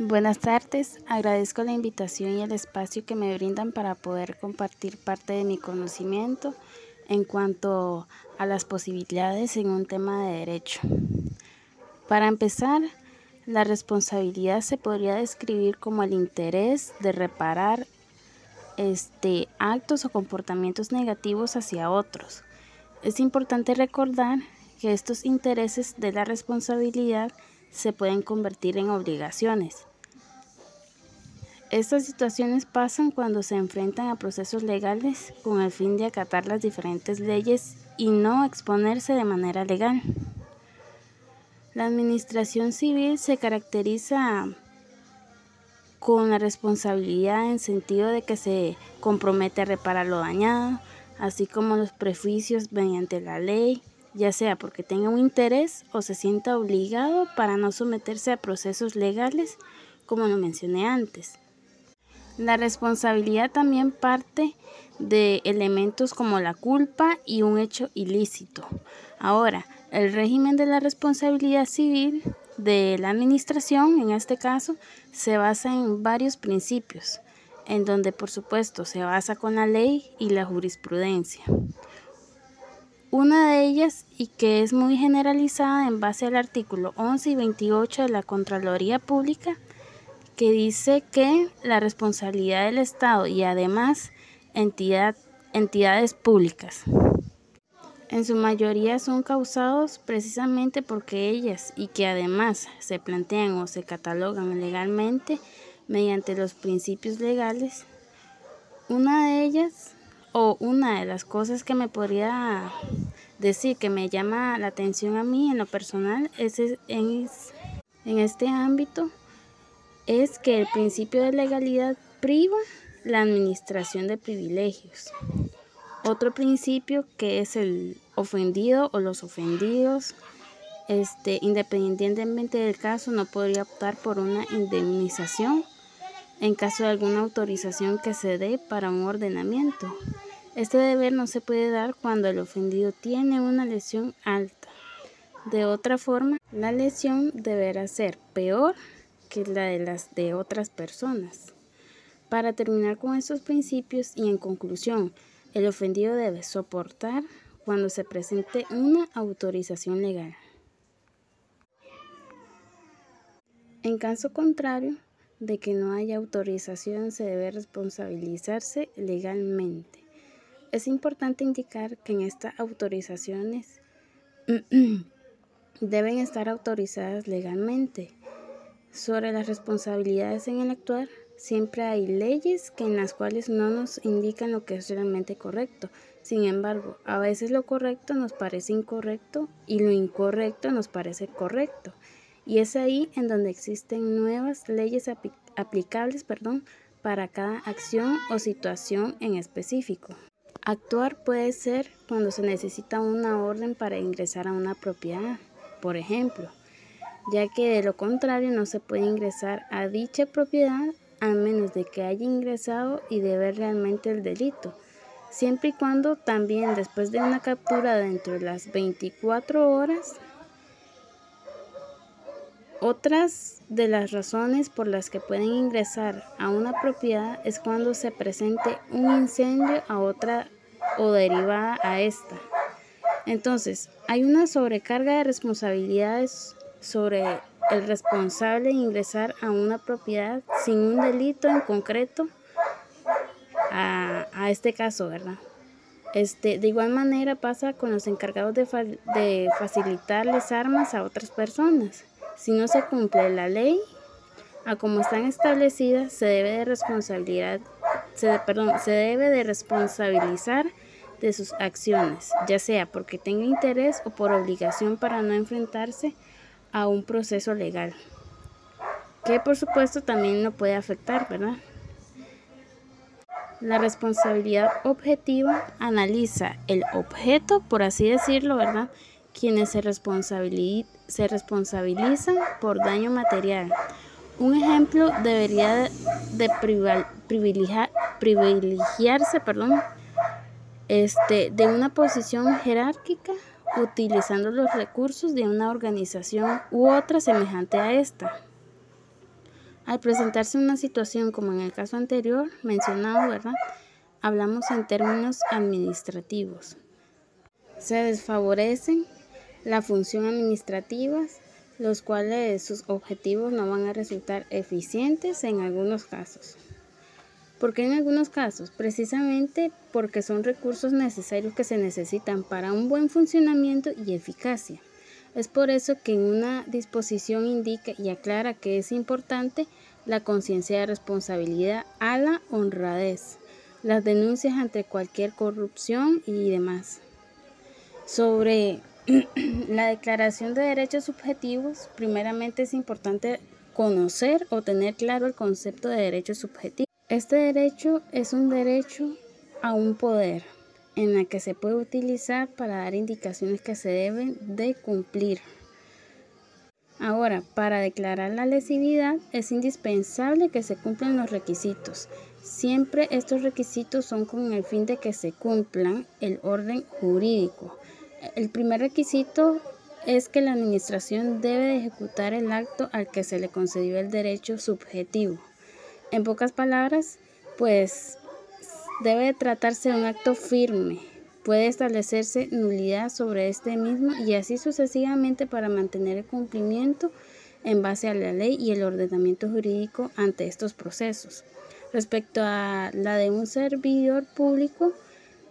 Buenas tardes, agradezco la invitación y el espacio que me brindan para poder compartir parte de mi conocimiento en cuanto a las posibilidades en un tema de derecho. Para empezar, la responsabilidad se podría describir como el interés de reparar este, actos o comportamientos negativos hacia otros. Es importante recordar que estos intereses de la responsabilidad se pueden convertir en obligaciones. Estas situaciones pasan cuando se enfrentan a procesos legales con el fin de acatar las diferentes leyes y no exponerse de manera legal. La administración civil se caracteriza con la responsabilidad en sentido de que se compromete a reparar lo dañado, así como los prejuicios mediante la ley, ya sea porque tenga un interés o se sienta obligado para no someterse a procesos legales, como lo mencioné antes. La responsabilidad también parte de elementos como la culpa y un hecho ilícito. Ahora, el régimen de la responsabilidad civil de la administración, en este caso, se basa en varios principios, en donde por supuesto se basa con la ley y la jurisprudencia. Una de ellas, y que es muy generalizada en base al artículo 11 y 28 de la Contraloría Pública, que dice que la responsabilidad del Estado y además entidad, entidades públicas en su mayoría son causados precisamente porque ellas y que además se plantean o se catalogan legalmente mediante los principios legales. Una de ellas o una de las cosas que me podría decir que me llama la atención a mí en lo personal es, en este ámbito es que el principio de legalidad priva la administración de privilegios. Otro principio que es el ofendido o los ofendidos, este, independientemente del caso, no podría optar por una indemnización en caso de alguna autorización que se dé para un ordenamiento. Este deber no se puede dar cuando el ofendido tiene una lesión alta. De otra forma, la lesión deberá ser peor que la de las de otras personas. Para terminar con estos principios y en conclusión, el ofendido debe soportar cuando se presente una autorización legal. En caso contrario de que no haya autorización, se debe responsabilizarse legalmente. Es importante indicar que en estas autorizaciones deben estar autorizadas legalmente. Sobre las responsabilidades en el actuar, Siempre hay leyes que en las cuales no nos indican lo que es realmente correcto. Sin embargo, a veces lo correcto nos parece incorrecto y lo incorrecto nos parece correcto. Y es ahí en donde existen nuevas leyes aplicables perdón, para cada acción o situación en específico. Actuar puede ser cuando se necesita una orden para ingresar a una propiedad, por ejemplo, ya que de lo contrario no se puede ingresar a dicha propiedad a menos de que haya ingresado y de ver realmente el delito, siempre y cuando también después de una captura dentro de las 24 horas otras de las razones por las que pueden ingresar a una propiedad es cuando se presente un incendio a otra o derivada a esta. Entonces, hay una sobrecarga de responsabilidades sobre el responsable ingresar a una propiedad sin un delito en concreto a, este caso, ¿verdad? Este, de igual manera pasa con los encargados de, de facilitarles armas a otras personas. Si no se cumple la ley, a como están establecidas, se debe de responsabilidad, se, perdón, se debe de responsabilizar de sus acciones, ya sea porque tenga interés o por obligación para no enfrentarse a un proceso legal, que por supuesto también lo puede afectar, ¿verdad? La responsabilidad objetiva analiza el objeto, por así decirlo, ¿verdad? Quienes se, se responsabilizan por daño material. Un ejemplo debería de privilegiar, privilegiarse perdón, este, de una posición jerárquica utilizando los recursos de una organización u otra semejante a esta. Al presentarse una situación como en el caso anterior mencionado, ¿verdad? Hablamos en términos administrativos. Se desfavorecen la función administrativa, los cuales sus objetivos no van a resultar eficientes en algunos casos. ¿Por qué en algunos casos? Precisamente porque son recursos necesarios que se necesitan para un buen funcionamiento y eficacia. Es por eso que en una disposición indica y aclara que es importante la conciencia de responsabilidad a la honradez, las denuncias ante cualquier corrupción y demás. Sobre la declaración de derechos subjetivos, primeramente es importante conocer o tener claro el concepto de derechos subjetivos. Este derecho es un derecho a un poder en el que se puede utilizar para dar indicaciones que se deben de cumplir. Ahora, para declarar la lesividad es indispensable que se cumplan los requisitos. Siempre estos requisitos son con el fin de que se cumplan el orden jurídico. El primer requisito es que la administración debe de ejecutar el acto al que se le concedió el derecho subjetivo. En pocas palabras, pues debe tratarse de un acto firme. Puede establecerse nulidad sobre este mismo y así sucesivamente para mantener el cumplimiento en base a la ley y el ordenamiento jurídico ante estos procesos. Respecto a la de un servidor público,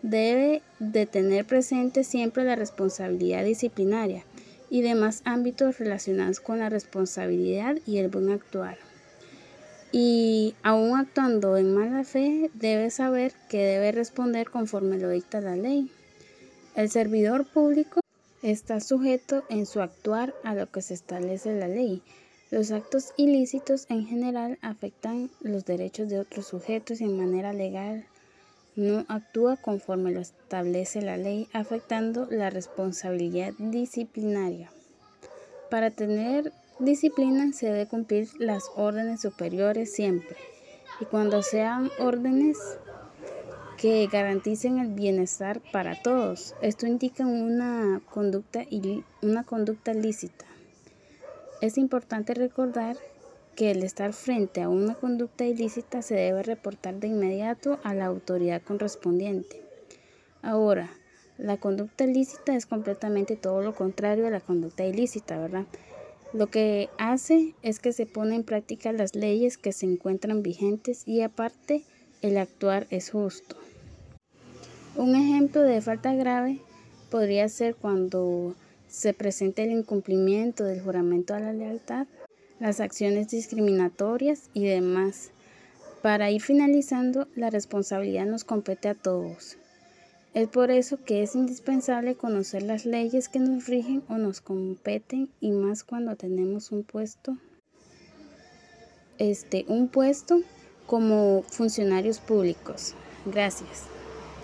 debe de tener presente siempre la responsabilidad disciplinaria y demás ámbitos relacionados con la responsabilidad y el buen actuar y aún actuando en mala fe debe saber que debe responder conforme lo dicta la ley. El servidor público está sujeto en su actuar a lo que se establece la ley. Los actos ilícitos en general afectan los derechos de otros sujetos y en manera legal no actúa conforme lo establece la ley, afectando la responsabilidad disciplinaria. Para tener disciplina se debe cumplir las órdenes superiores siempre y cuando sean órdenes que garanticen el bienestar para todos. Esto indica una conducta, una conducta lícita. Es importante recordar que el estar frente a una conducta ilícita se debe reportar de inmediato a la autoridad correspondiente. Ahora, la conducta ilícita es completamente todo lo contrario a la conducta ilícita, ¿verdad? Lo que hace es que se pone en práctica las leyes que se encuentran vigentes y aparte el actuar es justo. Un ejemplo de falta grave podría ser cuando se presente el incumplimiento del juramento a la lealtad, las acciones discriminatorias y demás. Para ir finalizando, la responsabilidad nos compete a todos. Es por eso que es indispensable conocer las leyes que nos rigen o nos competen y más cuando tenemos un puesto este un puesto como funcionarios públicos. Gracias.